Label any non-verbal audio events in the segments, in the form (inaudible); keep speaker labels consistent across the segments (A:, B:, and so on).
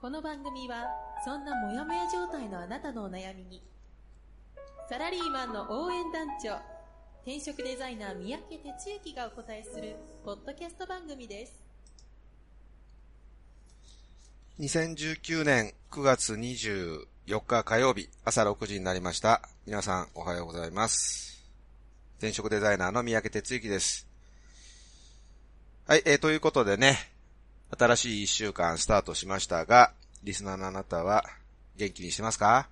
A: この番組はそんなモヤモヤ状態のあなたのお悩みにサラリーマンの応援団長転職デザイナー三宅哲之がお答えするポッドキャスト番組です
B: 2019年9月24日火曜日朝6時になりました。皆さんおはようございます。転職デザイナーの三宅哲之です。はい、えー、ということでね、新しい1週間スタートしましたが、リスナーのあなたは元気にしてますか？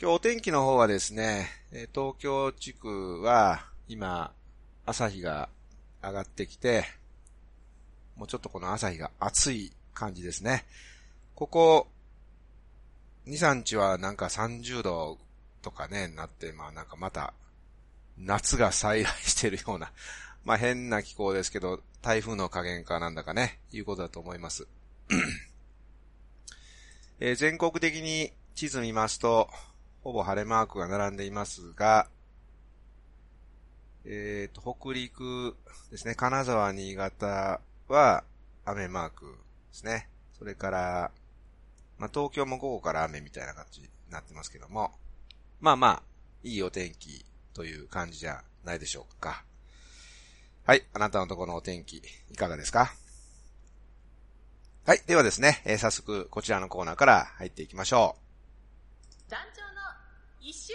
B: 今日お天気の方はですね、東京地区は今朝日が上がってきて、もうちょっとこの朝日が暑い感じですね。ここ、2、3日はなんか30度とかね、なって、まあなんかまた、夏が再来してるような、まあ変な気候ですけど、台風の加減かなんだかね、いうことだと思います。えー全国的に地図見ますと、ほぼ晴れマークが並んでいますが、えっ、と、北陸ですね、金沢、新潟は雨マークですね。それから、まあ、東京も午後から雨みたいな感じになってますけども、まあまあ、いいお天気という感じじゃないでしょうか。はい、あなたのところのお天気、いかがですか？はい、ではですね、えー早速こちらのコーナーから入っていきましょう。
A: 団長の一周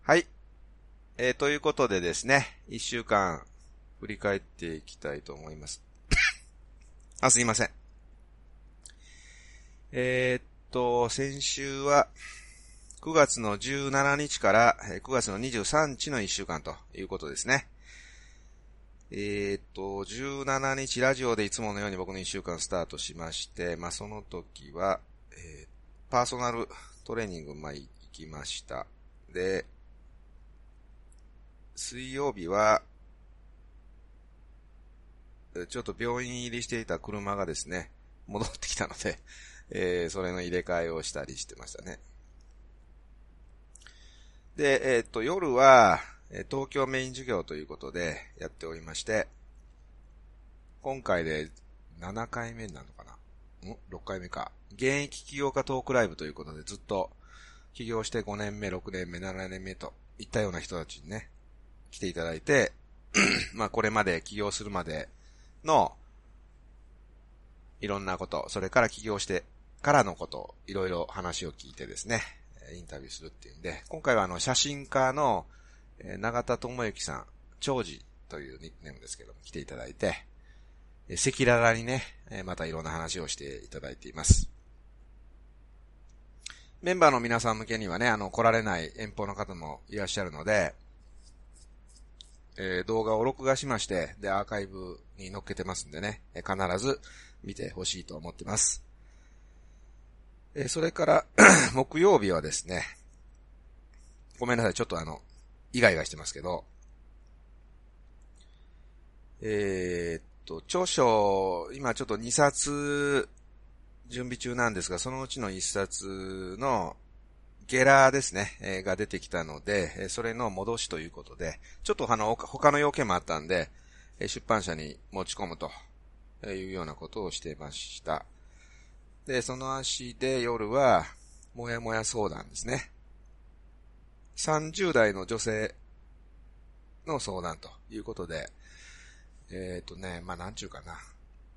B: はい。えー、ということでですね、一週間振り返っていきたいと思います。(coughs) あ、すいません。えーっと、先週は9月の17日からえー9月の23日の一週間ということですね。えーっと、17日ラジオでいつものように僕の一週間スタートしまして、まあ、その時は、えーパーソナルトレーニング、ま、行きました。で、水曜日は、ちょっと病院入りしていた車がですね、戻ってきたので、(laughs) えーそれの入れ替えをしたりしてましたね。で、えーっと、夜は、東京メイン授業ということでやっておりまして、今回で7回目になるのかな？ん ?6 回目か。現役起業家トークライブということでずっと起業して5年目、6年目、7年目といったような人たちにね、来ていただいて、(clears throat) まあこれまで起業するまでのいろんなこと、それから起業してからのこと、いろいろ話を聞いてですね、インタビューするっていうんで、今回はあの写真家のえー永田智之さん、長治というニックネームですけども、来ていただいて、えー赤裸々にね、えーまたいろんな話をしていただいています。メンバーの皆さん向けにはね、あの、来られない遠方の方もいらっしゃるので、えー動画を録画しまして、で、アーカイブに載っけてますんでね、えー必ず見てほしいと思ってます。えーそれから、(coughs) 木曜日はですね、ごめんなさい、ちょっとあの、イガイガしてますけど、えーっと、著書、今ちょっと2冊準備中なんですが、そのうちの1冊のゲラーですね、えーが出てきたので、えそれの戻しということで、ちょっとあの、他の要件もあったんで、え出版社に持ち込むというようなことをしてました。で、その足で夜は、もやもや相談ですね。30代の女性の相談ということで、えっ、とね、まあ、なんちゅうかな。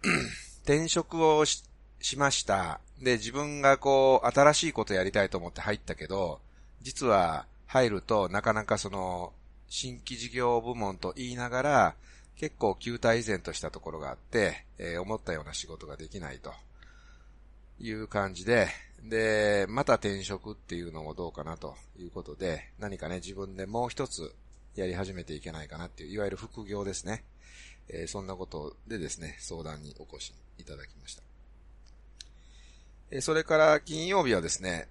B: (clears throat) 転職をししました。で、自分がこう、新しいことやりたいと思って入ったけど、実は入るとなかなかその、新規事業部門と言いながら、結構旧態依然としたところがあって、えー思ったような仕事ができないという感じで、で、また転職っていうのもどうかなということで、何かね、自分でもう一つやり始めていけないかなっていう、いわゆる副業ですね。えーそんなことでですね、相談にお越しいただきました。えそれから金曜日はですね、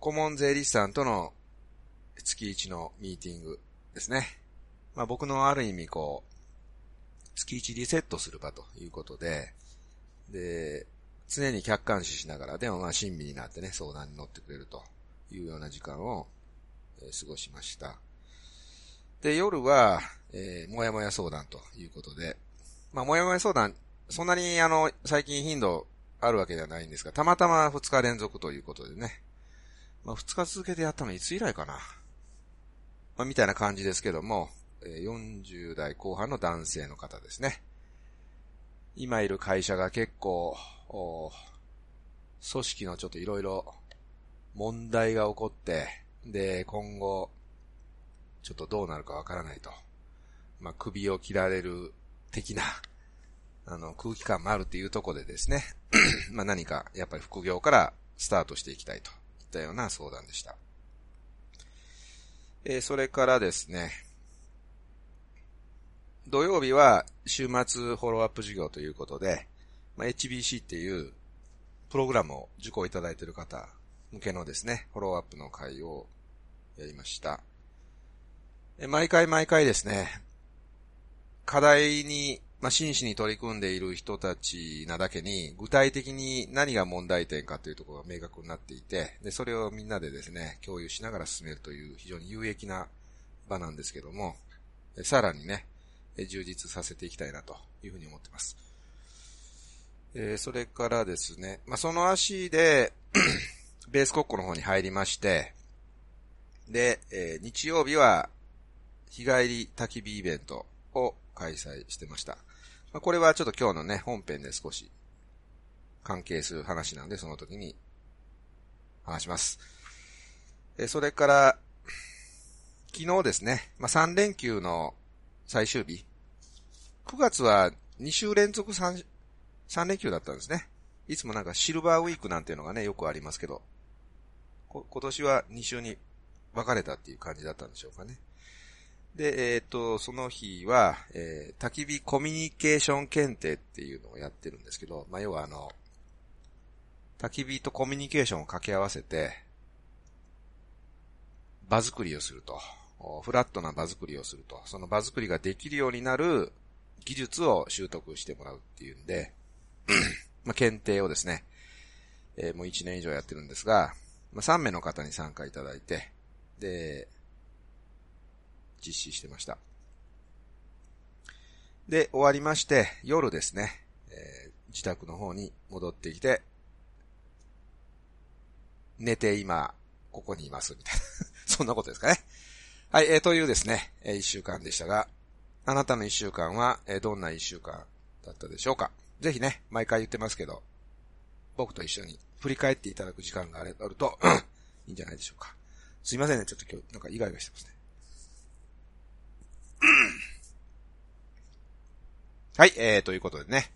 B: 顧問税理士さんとの月一のミーティングですね。まあ僕のある意味こう、月一リセットする場ということで、で、常に客観視しながら、でもまあ親身になってね、相談に乗ってくれるというような時間を、え、過ごしました。で、夜は、えー、もやもや相談ということで、まあ、もやもや相談、そんなにあの、最近頻度あるわけではないんですが、たまたま2日連続ということでね、まあ、2日続けてやったのいつ以来かな。まあ、みたいな感じですけども、え40代後半の男性の方ですね。今いる会社が結構、お組織のちょっといろいろ問題が起こって、で、今後、ちょっとどうなるかわからないと。まあ、首を切られる的な、(laughs) あの、空気感もあるっていうとこでですね、(clears throat) まあ何か、やっぱり副業からスタートしていきたいといったような相談でした。えー、それからですね、土曜日は週末フォローアップ授業ということで、まあ、HBC っていうプログラムを受講いただいている方向けのですね、フォローアップの会をやりました。毎回毎回ですね、課題に、まあ、真摯に取り組んでいる人たちなだけに、具体的に何が問題点かというところが明確になっていて、で、それをみんなでですね、共有しながら進めるという非常に有益な場なんですけども、さらにね、充実させていきたいなというふうに思ってます。えー、それからですね、まあ、その足で (clears throat) ベース国庫の方に入りまして、で、えー、日曜日は、日帰り焚き火イベントを開催してました。まあ、これはちょっと今日のね、本編で少し関係する話なので、その時に話します。えー、それから、昨日ですね、まあ、3連休の最終日。9月は2週連続 3, 3連休だったんですね。いつもなんかシルバーウィークなんていうのがね、よくありますけど、今年は2週に分かれたっていう感じだったんでしょうかね。で、えっ、と、その日は、えー、焚き火コミュニケーション検定っていうのをやってるんですけど、まあ、要はあの、焚き火とコミュニケーションを掛け合わせて、場作りをすると。フラットな場作りをすると。その場作りができるようになる技術を習得してもらうっていうんで、まあ、検定をですね、えー、もう1年以上やってるんですが、まあ、3名の方に参加いただいて、で、実施してました。で、終わりまして、夜ですね、えー、自宅の方に戻ってきて、寝て今、ここにいます、みたいな。(laughs) そんなことですかね。はい、えー、というですね、えー、一週間でしたが、あなたの一週間は、えー、どんな一週間だったでしょうかぜひね、毎回言ってますけど、僕と一緒に振り返っていただく時間があると (clears throat) いいんじゃないでしょうか。すいませんね、ちょっと今日、なんかイガイガしてますね。(clears throat) はい、えー、ということでね、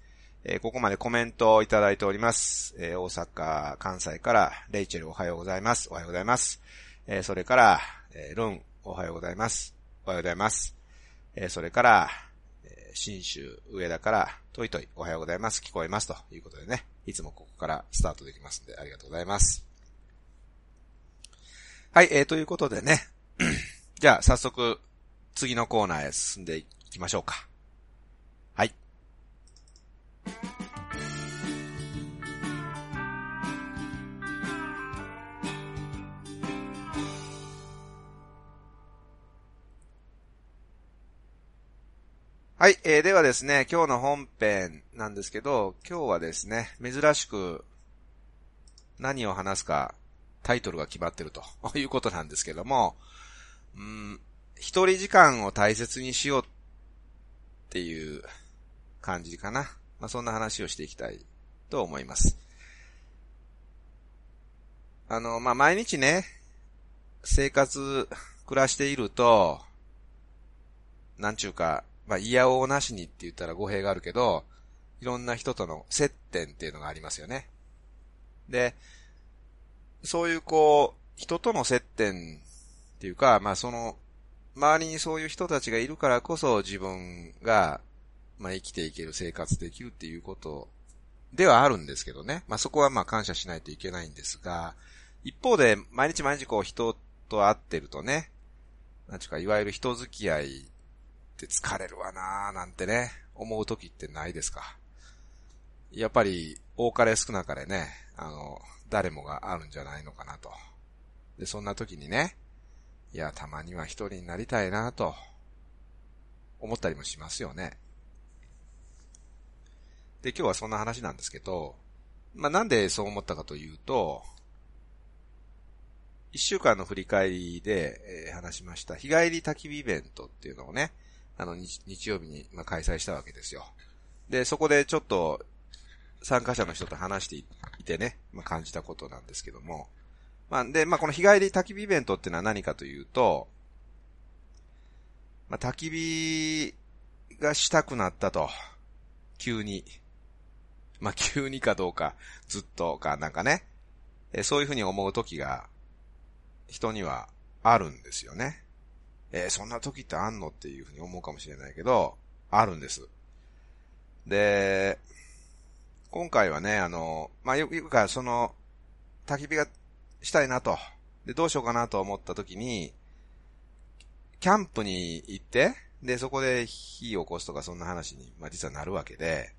B: えー、ここまでコメントをいただいております。えー、大阪、関西から、レイチェルおはようございます。おはようございます。えー、それから、えー、ルン、おはようございます。おはようございます。えー、それから、新州上田から、トイトイ、おはようございます。聞こえます。ということでね、いつもここからスタートできますんで、ありがとうございます。はい、えー、ということでね、(clears throat) じゃあ、早速、次のコーナーへ進んでいきましょうか。はい、えー、ではですね、今日の本編なんですけど、今日はですね、珍しく何を話すかタイトルが決まってるということなんですけども、うん、一人時間を大切にしようっていう感じかな。まあ、そんな話をしていきたいと思います。あの、まあ、毎日ね、生活、暮らしていると、なんちゅうか、まあ、嫌おうなしにって言ったら語弊があるけど、いろんな人との接点っていうのがありますよね。で、そういうこう、人との接点っていうか、まあその、周りにそういう人たちがいるからこそ自分が、まあ生きていける生活できるっていうことではあるんですけどね。まあそこはまあ感謝しないといけないんですが、一方で毎日毎日こう人と会ってるとね、なんちゅうか、いわゆる人付き合いって疲れるわなーなんてね、思う時ってないですか。やっぱり、多かれ少なかれね、あの、誰もがあるんじゃないのかなと。で、そんな時にね、いや、たまには一人になりたいなと、思ったりもしますよね。で、今日はそんな話なんですけど、まあ、なんでそう思ったかというと、一週間の振り返りで、え、話しました、日帰り焚き火イベントっていうのをね、あの日、日曜日に、まあ、開催したわけですよ。で、そこでちょっと、参加者の人と話していてね、まあ、感じたことなんですけども。まあ、で、まあ、この日帰り焚き火イベントってのは何かというと、まあ、焚き火がしたくなったと。急に。まあ、急にかどうか、ずっとか、なんかね、えそういうふうに思う時が、人にはあるんですよね。えー、そんな時ってあんの？っていうふうに思うかもしれないけど、あるんです。で、今回はね、あの、まあ、よくか、その、焚き火がしたいなと。で、どうしようかなと思った時に、キャンプに行って、で、そこで火を起こすとかそんな話に、まあ、実はなるわけで、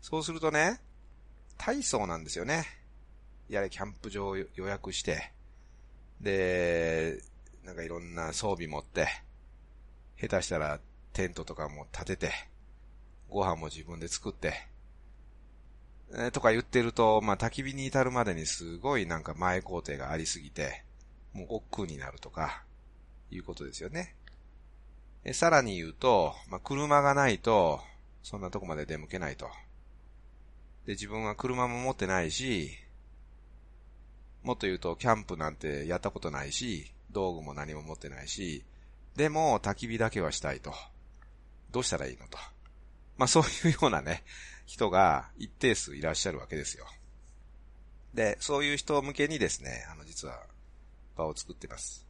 B: そうするとね、体操なんですよね。やれ、キャンプ場を予約して、で、なんかいろんな装備持って、下手したらテントとかも立てて、ご飯も自分で作って、え、とか言ってると、まあ、焚き火に至るまでにすごいなんか前工程がありすぎて、もう億劫になるとか、いうことですよね。えさらに言うと、まあ、車がないと、そんなとこまで出向けないと。で、自分は車も持ってないし、もっと言うと、キャンプなんてやったことないし、道具も何も持ってないし、でも焚き火だけはしたいと。どうしたらいいのと。まあそういうようなね、人が一定数いらっしゃるわけですよ。で、そういう人向けにですね、あの実は場を作ってます。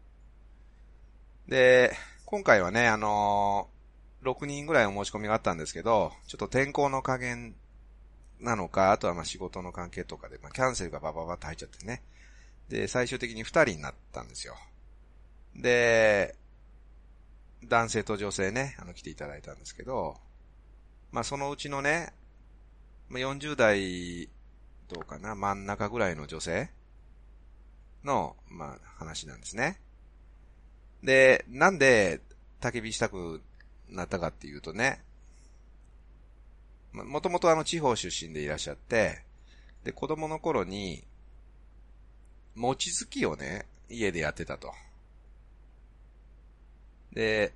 B: で、今回はね、あのー、6人ぐらいお申し込みがあったんですけど、ちょっと天候の加減なのか、あとはまあ仕事の関係とかで、まあキャンセルがバババッと入っちゃってね。で、最終的に2人になったんですよ。で、男性と女性ね、あの、来ていただいたんですけど、まあ、そのうちのね、ま40代、どうかな、真ん中ぐらいの女性の、まあ、話なんですね。で、なんで、焚き火したくなったかっていうとね、もともとあの地方出身でいらっしゃって、で、子供の頃に、餅つきをね、家でやってたと。で、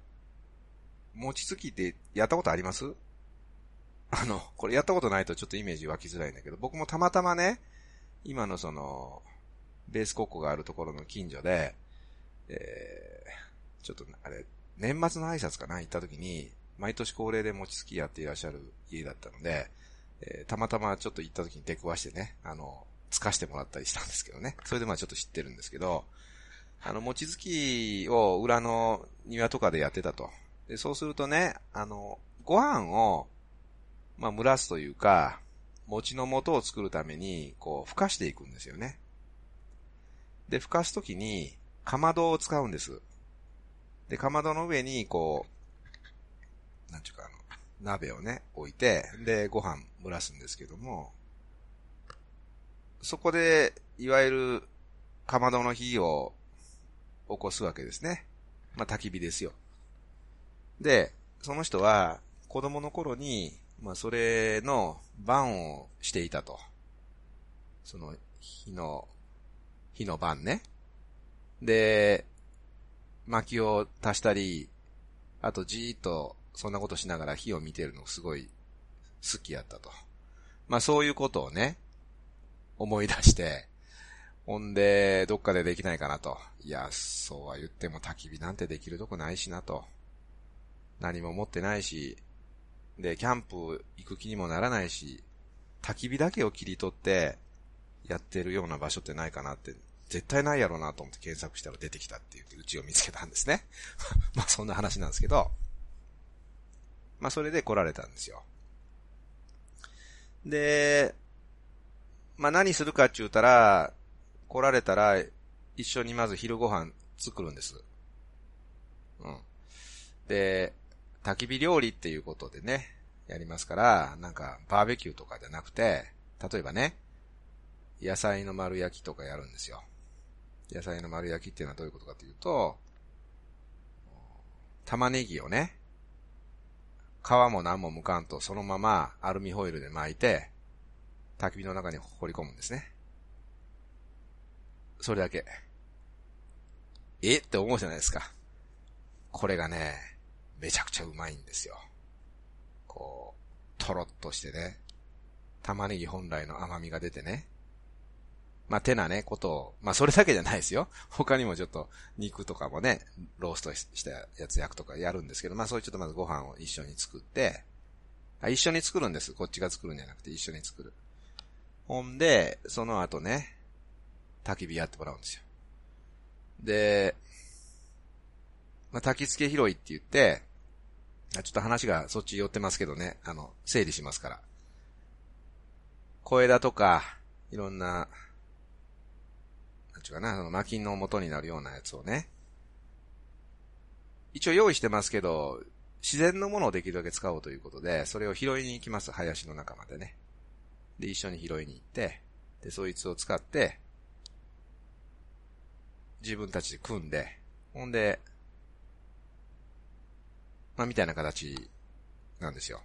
B: 餅つきってやったことあります？(laughs) あの、これやったことないとちょっとイメージ湧きづらいんだけど、僕もたまたまね、今のその、ベース国庫があるところの近所で、えー、ちょっとあれ、年末の挨拶かな行った時に、毎年恒例で餅つきやっていらっしゃる家だったので、えー、たまたまちょっと行った時に出くわしてね、あの、つかしてもらったりしたんですけどね。それでまあちょっと知ってるんですけど、あの、餅つきを裏の庭とかでやってたと。で、そうするとね、あの、ご飯を、まあ、蒸らすというか、餅の素を作るために、こう、ふかしていくんですよね。で、ふかすときに、かまどを使うんです。で、かまどの上に、こう、なんちゅうか、あの、鍋をね、置いて、で、ご飯蒸らすんですけども、そこで、いわゆる、かまどの火を起こすわけですね。まあ、焚き火ですよ。で、その人は、子供の頃に、まあ、それの番をしていたと。その、火の、火の番ね。で、薪を足したり、あとじーっとそんなことしながら火を見てるのすごい好きやったと。まあそういうことをね、思い出して、ほんで、どっかでできないかなと。いや、そうは言っても焚き火なんてできるとこないしなと。何も持ってないし、で、キャンプ行く気にもならないし、焚き火だけを切り取ってやってるような場所ってないかなって、絶対ないやろうなと思って検索したら出てきたっていううちを見つけたんですね。(laughs) まあそんな話なんですけど、まあそれで来られたんですよ。で、まあ何するかって言ったら、来られたら、一緒にまず昼ご飯作るんです。うん。で、焚き火料理っていうことでね、やりますから、なんかバーベキューとかじゃなくて、例えばね、野菜の丸焼きとかやるんですよ。野菜の丸焼きっていうのはどういうことかというと、玉ねぎをね、皮も何も剥かんとそのままアルミホイルで巻いて、焚き火の中に放り込むんですね。それだけ。え？って思うじゃないですか。これがね、めちゃくちゃうまいんですよ。こう、とろっとしてね、玉ねぎ本来の甘みが出てね、まあ、てなね、ことを、まあ、それだけじゃないですよ。他にもちょっと、肉とかもね、ローストしたやつ焼くとかやるんですけど、まあ、そういうちょっとまずご飯を一緒に作って、あ、一緒に作るんです。こっちが作るんじゃなくて一緒に作る。ほんで、その後ね、焚き火やってもらうんですよ。で、まあ、焚き付け拾いって言って、ちょっと話がそっち寄ってますけどね、あの、整理しますから。小枝とか、いろんな、なんちゅうかな、その薪の元になるようなやつをね、一応用意してますけど、自然のものをできるだけ使おうということで、それを拾いに行きます、林の中までね。で、一緒に拾いに行って、で、そいつを使って、自分たちで組んで、ほんで、まあ、みたいな形なんですよ。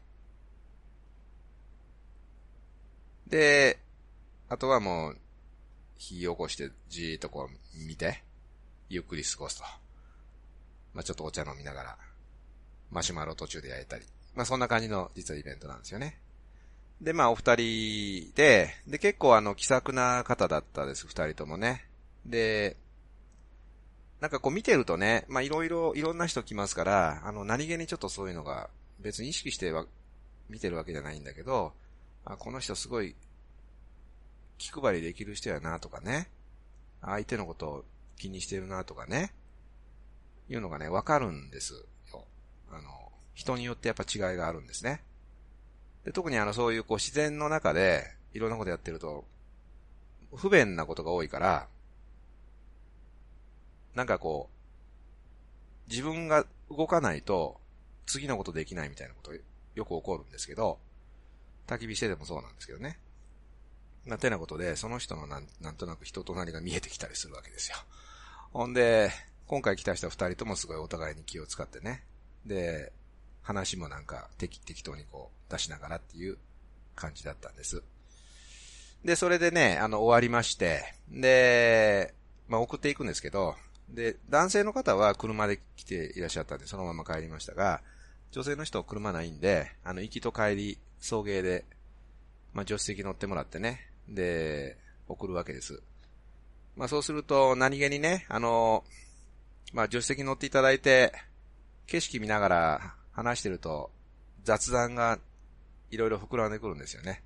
B: で、あとはもう、火起こしてじーっとこう見て、ゆっくり過ごすと。まあ、ちょっとお茶飲みながら、マシュマロ途中で焼いたり。まあ、そんな感じの実はイベントなんですよね。で、まあ、お二人で、で、結構あの、気さくな方だったです、二人ともね。で、なんかこう見てるとね、まあ、いろいろ、いろんな人来ますから、あの、何気にちょっとそういうのが、別に意識しては、見てるわけじゃないんだけど、あ、この人すごい、気配りできる人やなとかね、相手のことを気にしてるなとかね、いうのがね、わかるんですよ。あの、人によってやっぱ違いがあるんですね。で特にあの、そういうこう自然の中で、いろんなことやってると、不便なことが多いから、なんかこう、自分が動かないと、次のことできないみたいなことよく起こるんですけど、焚き火してでもそうなんですけどね。なてなことで、その人のなん、なんとなく人となりが見えてきたりするわけですよ。ほんで、今回来た人二人ともすごいお互いに気を使ってね。で、話もなんか適、適当にこう出しながらっていう感じだったんです。で、それでね、あの、終わりまして、で、まあ、送っていくんですけど、で、男性の方は車で来ていらっしゃったんで、そのまま帰りましたが、女性の人は車ないんで、あの、行きと帰り、送迎で、まあ、助手席乗ってもらってね、で、送るわけです。まあ、そうすると、何気にね、あの、まあ、助手席乗っていただいて、景色見ながら話してると、雑談がいろいろ膨らんでくるんですよね。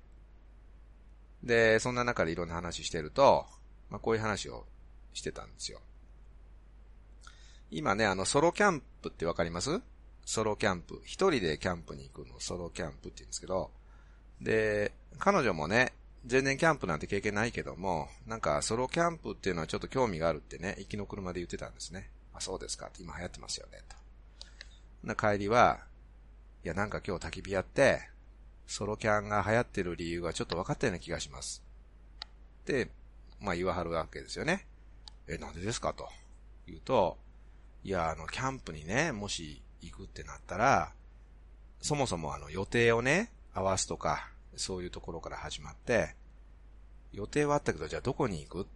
B: で、そんな中でいろんな話してると、まあ、こういう話をしてたんですよ。今ね、あの、ソロキャンプってわかります？ソロキャンプ。一人でキャンプに行くのソロキャンプって言うんですけど、で、彼女もね、全然キャンプなんて経験ないけども、なんかソロキャンプっていうのはちょっと興味があるってね、行きの車で言ってたんですね。あ、そうですかって今流行ってますよね、と。な帰りは、いやなんか今日焚き火やって、ソロキャンが流行ってる理由がちょっと分かったような気がします。で、まあ言わはるわけですよね。え、なんでですかと。言うと、いや、あの、キャンプにね、もし行くってなったら、そもそもあの予定をね、合わすとか、そういうところから始まって、予定はあったけど、じゃあどこに行く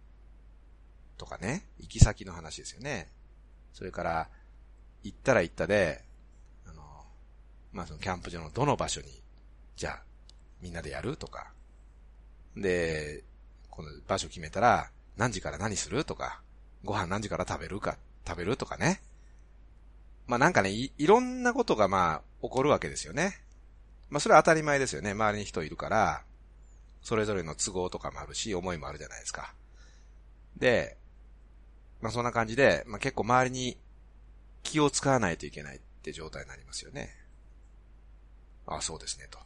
B: とかね、行き先の話ですよね。それから、行ったら行ったで、あの、まあ、そのキャンプ場のどの場所に、じゃあ、みんなでやるとか。で、この場所決めたら、何時から何するとか、ご飯何時から食べるか食べるとかね。まあなんかねい、いろんなことがまあ起こるわけですよね。まあそれは当たり前ですよね。周りに人いるから、それぞれの都合とかもあるし、思いもあるじゃないですか。で、まあそんな感じで、まあ結構周りに気を使わないといけないって状態になりますよね。ああ、そうですね、と。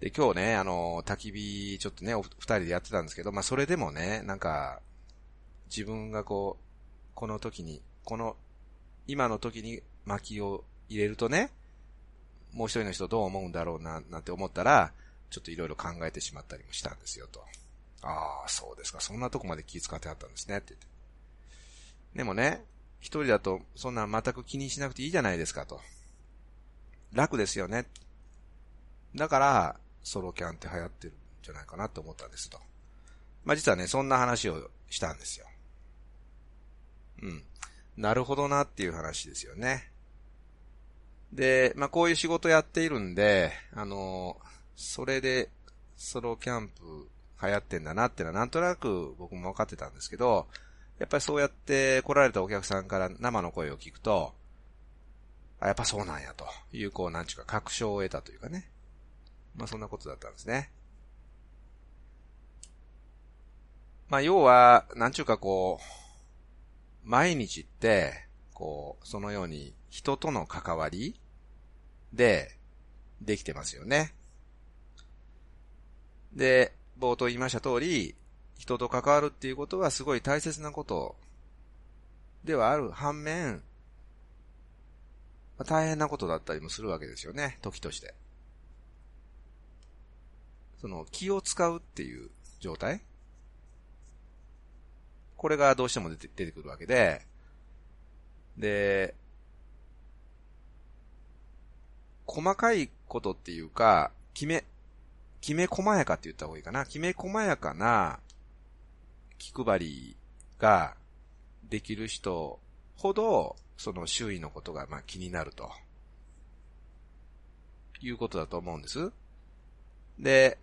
B: で、今日ね、あの、焚き火、ちょっとね、お二人でやってたんですけど、まあ、それでもね、なんか、自分がこう、この時に、この、今の時に薪を入れるとね、もう一人の人どう思うんだろうな、なんて思ったら、ちょっといろいろ考えてしまったりもしたんですよ、と。ああ、そうですか。そんなとこまで気遣ってあったんですね、って言って。でもね、一人だと、そんな全く気にしなくていいじゃないですか、と。楽ですよね。だから、ソロキャンって流行ってるんじゃないかなと思ったんですと。まあ、実はね、そんな話をしたんですよ。うん。なるほどなっていう話ですよね。で、まあ、こういう仕事やっているんで、あの、それで、ソロキャンプ流行ってんだなっていうのはなんとなく僕も分かってたんですけど、やっぱりそうやって来られたお客さんから生の声を聞くと、あ、やっぱそうなんやという、こう、なんちゅうか確証を得たというかね。まあそんなことだったんですね。まあ要は、なんちゅうかこう、毎日って、こう、そのように人との関わりでできてますよね。で、冒頭言いました通り、人と関わるっていうことはすごい大切なことではある反面、大変なことだったりもするわけですよね、時として。その気を使うっていう状態これがどうしても出て出てくるわけで、で、細かいことっていうか、決め、きめ細やかって言った方がいいかな。きめ細やかな気配りができる人ほど、その周囲のことがまあ気になると。いうことだと思うんです。で、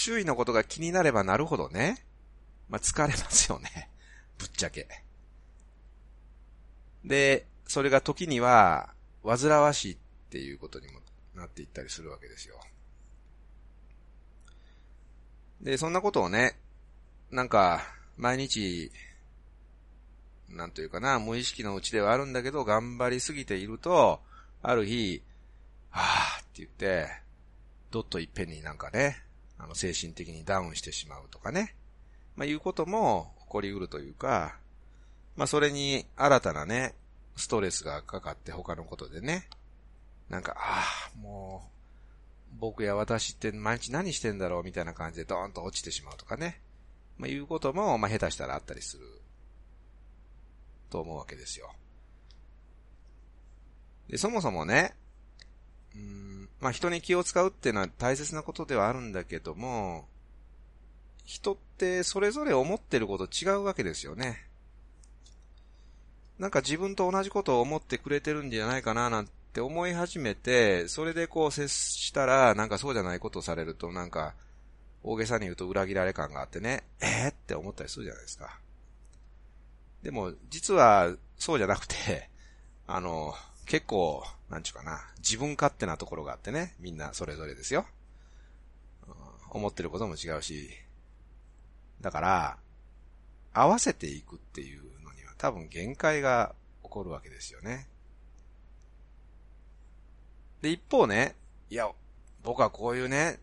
B: 周囲のことが気になればなるほどね、まあ疲れますよね。(laughs) ぶっちゃけ。で、それが時には、煩わしいっていうことにもなっていったりするわけですよ。で、そんなことをね、なんか、毎日、なんというかな、無意識のうちではあるんだけど、頑張りすぎていると、ある日、はぁって言って、どっといっぺんになんかね、あの、精神的にダウンしてしまうとかね、まあ、いうことも起こりうるというか、まあ、それに新たなね、ストレスがかかって他のことでね、なんか、ああ、もう、僕や私って毎日何してんだろうみたいな感じでドーンと落ちてしまうとかね。まあ、いうことも、まあ、下手したらあったりする。と思うわけですよ。で、そもそもね、うん、まあ、人に気を使うっていうのは大切なことではあるんだけども、人ってそれぞれ思ってること違うわけですよね。なんか自分と同じことを思ってくれてるんじゃないかななんて思い始めて、それでこう接したら、なんかそうじゃないことをされると、なんか、大げさに言うと裏切られ感があってね、えー、って思ったりするじゃないですか。でも、実は、そうじゃなくて、あの、結構、なんちゅうかな、自分勝手なところがあってね、みんなそれぞれですよ。思ってることも違うし、だから、合わせていくっていうのには多分限界が起こるわけですよね。で、一方ね、いや、僕はこういうね、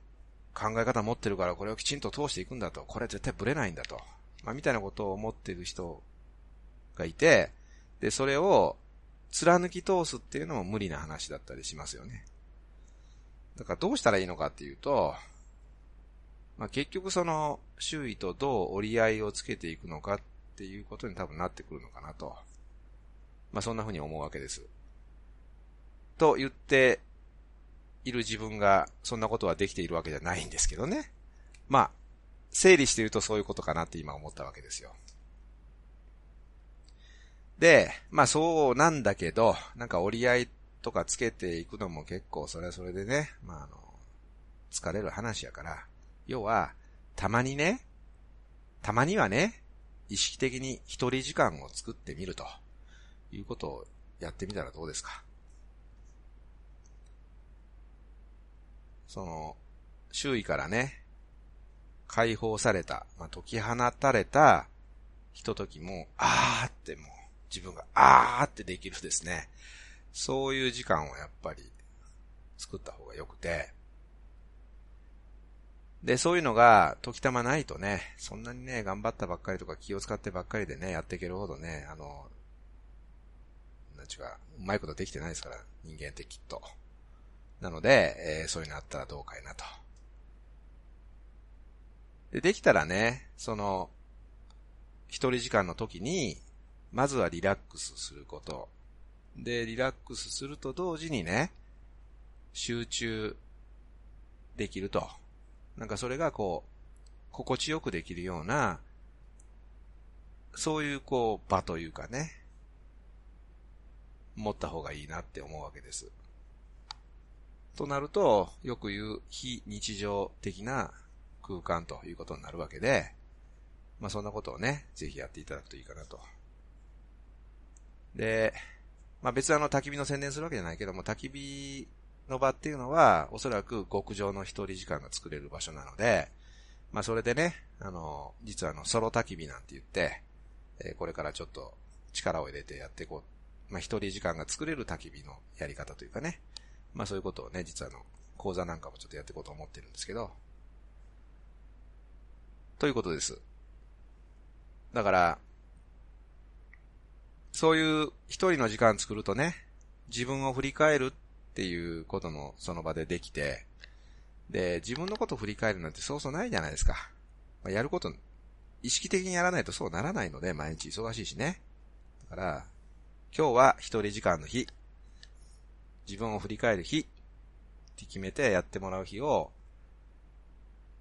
B: 考え方持ってるからこれをきちんと通していくんだと、これ絶対ブレないんだと、まあ、みたいなことを思ってる人がいて、で、それを貫き通すっていうのも無理な話だったりしますよね。だからどうしたらいいのかっていうと、まあ、結局その周囲とどう折り合いをつけていくのかっていうことに多分なってくるのかなと。まあ、そんな風に思うわけです。と言っている自分がそんなことはできているわけじゃないんですけどね。まあ、整理して言うとそういうことかなって今思ったわけですよ。で、まあそうなんだけど、なんか折り合いとかつけていくのも結構それはそれでね、まああの、疲れる話やから、要は、たまにね、たまにはね、意識的に一人時間を作ってみると。いうことをやってみたらどうですか？その、周囲からね、解放された、まあ、解き放たれたひとときも、あーってもう、自分があーってできるですね。そういう時間をやっぱり作った方が良くて、で、そういうのが時たまないとね、そんなにね、頑張ったばっかりとか気を使ってばっかりでね、やっていけるほどね、あの、なんちゅうか、うまいことできてないですから、人間ってきっと。なので、えー、そういうのあったらどうかいなと。で、できたらね、その、一人時間の時に、まずはリラックスすること。で、リラックスすると同時にね、集中できると。なんかそれがこう、心地よくできるような、そういうこう場というかね、持った方がいいなって思うわけです。となると、よく言う非日常的な空間ということになるわけで、まあそんなことをね、ぜひやっていただくといいかなと。で、まあ別にあの焚き火の宣伝するわけじゃないけども、焚き火の場っていうのは、おそらく極上の一人時間が作れる場所なので、まあそれでね、あの、実はあの、ソロ焚き火なんて言って、えー、これからちょっと力を入れてやっていこう。まあ一人時間が作れる焚き火のやり方というかね。まあそういうことをね、実はあの、講座なんかもちょっとやっていこうと思ってるんですけど。ということです。だから、そういう一人の時間作るとね、自分を振り返るっていうこともその場でできて、で、自分のこと振り返るなんてそうそうないじゃないですか。まあ、やること、意識的にやらないとそうならないので、毎日忙しいしね。だから、今日は一人時間の日。自分を振り返る日。って決めてやってもらう日を、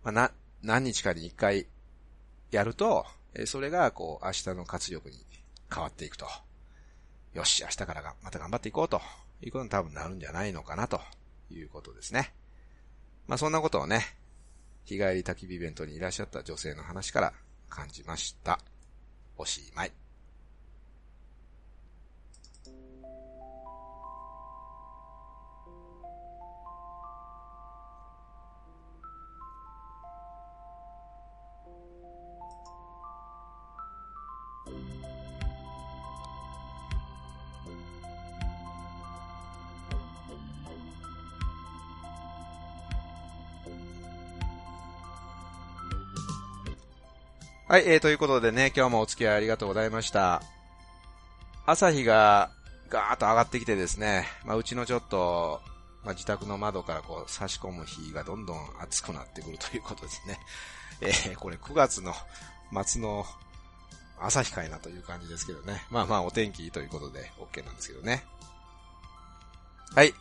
B: まあ、な、何日かに一回やると、それが、こう、明日の活力に変わっていくと。よし、明日からが、また頑張っていこうということに多分なるんじゃないのかなということですね。まあそんなことをね、日帰り焚き火イベントにいらっしゃった女性の話から感じました。おしまい。はい、えー、ということでね、今日もお付き合いありがとうございました。朝日がガーッと上がってきてですね、まあ、うちのちょっと、まあ、自宅の窓からこう差し込む日がどんどん暑くなってくるということですね。(laughs) えー、これ9月の末の朝日かいなという感じですけどね。まあまあお天気ということで OK なんですけどね。はい。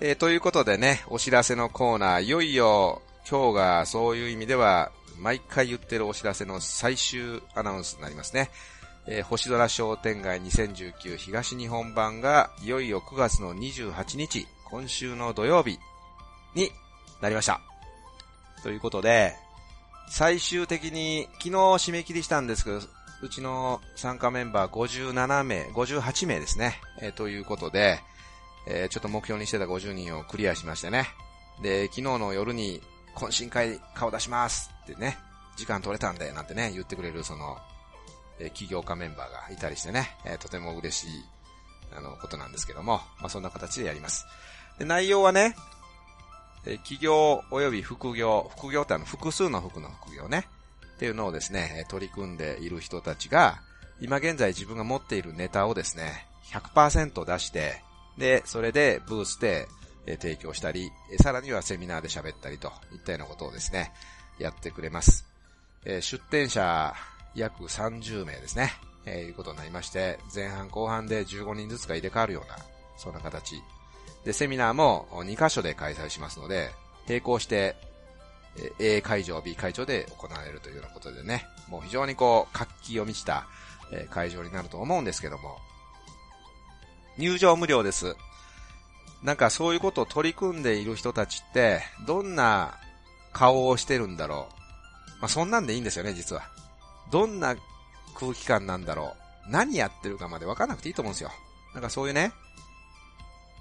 B: えー、ということでね、お知らせのコーナー、いよいよ今日がそういう意味では毎回言ってるお知らせの最終アナウンスになりますね。えー、星空商店街2019東日本版がいよいよ9月の28日、今週の土曜日になりました。ということで、最終的に昨日締め切りしたんですけど、うちの参加メンバー57名、58名ですね。えー、ということで、えー、ちょっと目標にしてた50人をクリアしましてね。で、昨日の夜に懇親会顔出しますってね、時間取れたんで、なんてね、言ってくれるその、え起業家メンバーがいたりしてね、えとても嬉しい、あの、ことなんですけども、まあ、そんな形でやります。で、内容はね、え企業及び副業、副業ってあの、複数の服の副業ね、っていうのをですね、取り組んでいる人たちが、今現在自分が持っているネタをですね、100%出して、で、それでブースでえ提供したり、さらにはセミナーで喋ったりといったようなことをですね、やってくれます。え出展者約30名ですね、え、いうことになりまして、前半後半で15人ずつが入れ替わるような、そんな形。で、セミナーも2箇所で開催しますので、並行して、A 会場、B 会場で行われるというようなことでね、もう非常にこう、活気を満ちた会場になると思うんですけども、入場無料です。なんかそういうことを取り組んでいる人たちって、どんな顔をしてるんだろう。まあ、そんなんでいいんですよね、実は。どんな空気感なんだろう。何やってるかまで分かんなくていいと思うんですよ。なんかそういうね、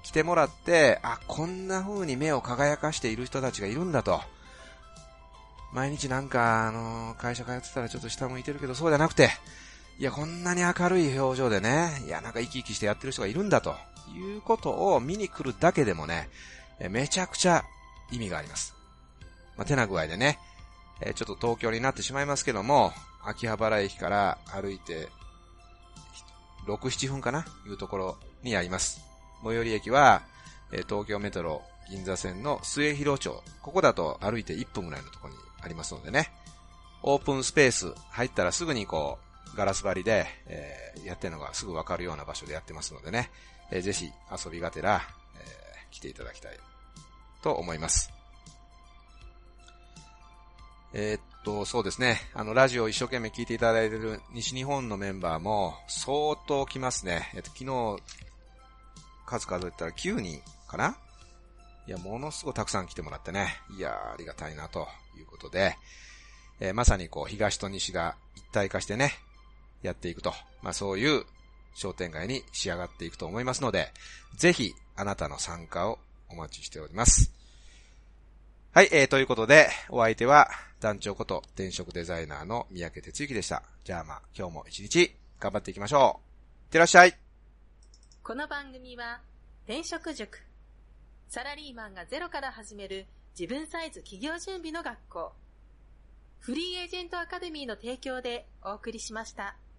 B: 来てもらって、あ、こんな風に目を輝かしている人たちがいるんだと。毎日なんか、あのー、会社通ってたらちょっと下向いてるけど、そうじゃなくて、いや、こんなに明るい表情でね、いや、なんか生き生きしてやってる人がいるんだと。いうことを見に来るだけでもね、めちゃくちゃ意味があります。まあ、手な具合でね、えちょっと東京になってしまいますけども、秋葉原駅から歩いて、6、7分かな？いうところにあります。最寄り駅は、え東京メトロ銀座線の末広町。ここだと歩いて1分ぐらいのところにありますのでね。オープンスペース入ったらすぐにこう、ガラス張りで、えー、やってるのがすぐわかるような場所でやってますのでね。えー、ぜひ遊びがてら、えー、来ていただきたいと思います。えー、っと、そうですね。あの、ラジオを一生懸命聞いていただいている西日本のメンバーも相当来ますね。えっと、昨日、数数えたら9人かな？いや、ものすごいたくさん来てもらってね。いやありがたいなということで、えー、まさにこう、東と西が一体化してね、やっていくと。まあそういう商店街に仕上がっていくと思いますので、ぜひ、あなたの参加をお待ちしております。はい、えー、ということで、お相手は、団長こと転職デザイナーの三宅哲之でした。じゃあまあ、今日も一日頑張っていきましょう。いってらっしゃい。
A: この番組は、転職塾。サラリーマンがゼロから始める自分サイズ企業準備の学校。フリーエージェントアカデミーの提供でお送りしました。